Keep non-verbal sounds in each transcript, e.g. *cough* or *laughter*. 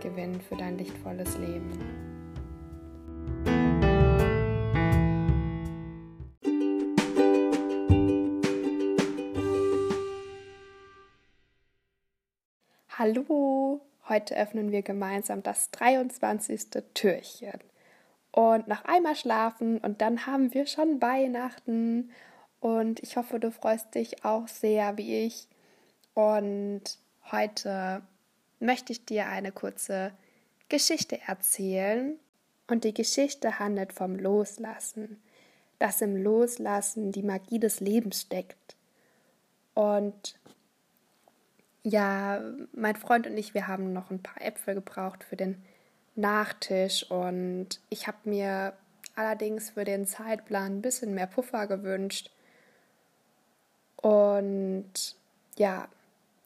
gewinnen für dein lichtvolles Leben. Hallo, heute öffnen wir gemeinsam das 23. Türchen. Und noch einmal schlafen und dann haben wir schon Weihnachten. Und ich hoffe, du freust dich auch sehr wie ich. Und heute möchte ich dir eine kurze Geschichte erzählen. Und die Geschichte handelt vom Loslassen, dass im Loslassen die Magie des Lebens steckt. Und ja, mein Freund und ich, wir haben noch ein paar Äpfel gebraucht für den Nachtisch und ich habe mir allerdings für den Zeitplan ein bisschen mehr Puffer gewünscht. Und ja,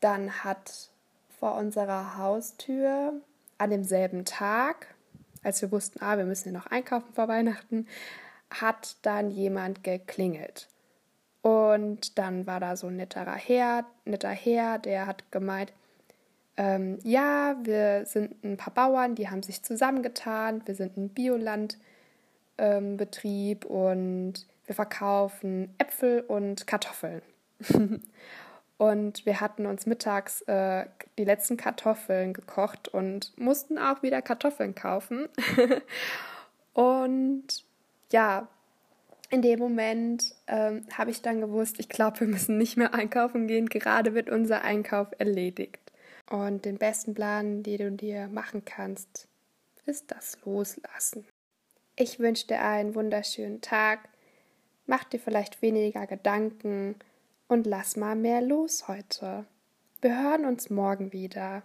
dann hat vor unserer Haustür an demselben Tag, als wir wussten, ah, wir müssen ja noch einkaufen vor Weihnachten, hat dann jemand geklingelt. Und dann war da so ein netterer Herr, netter Herr, der hat gemeint, ähm, ja, wir sind ein paar Bauern, die haben sich zusammengetan, wir sind ein Biolandbetrieb ähm, und wir verkaufen Äpfel und Kartoffeln. *laughs* Und wir hatten uns mittags äh, die letzten Kartoffeln gekocht und mussten auch wieder Kartoffeln kaufen. *laughs* und ja, in dem Moment ähm, habe ich dann gewusst, ich glaube, wir müssen nicht mehr einkaufen gehen. Gerade wird unser Einkauf erledigt. Und den besten Plan, den du dir machen kannst, ist das Loslassen. Ich wünsche dir einen wunderschönen Tag. Mach dir vielleicht weniger Gedanken und lass mal mehr los heute. Wir hören uns morgen wieder.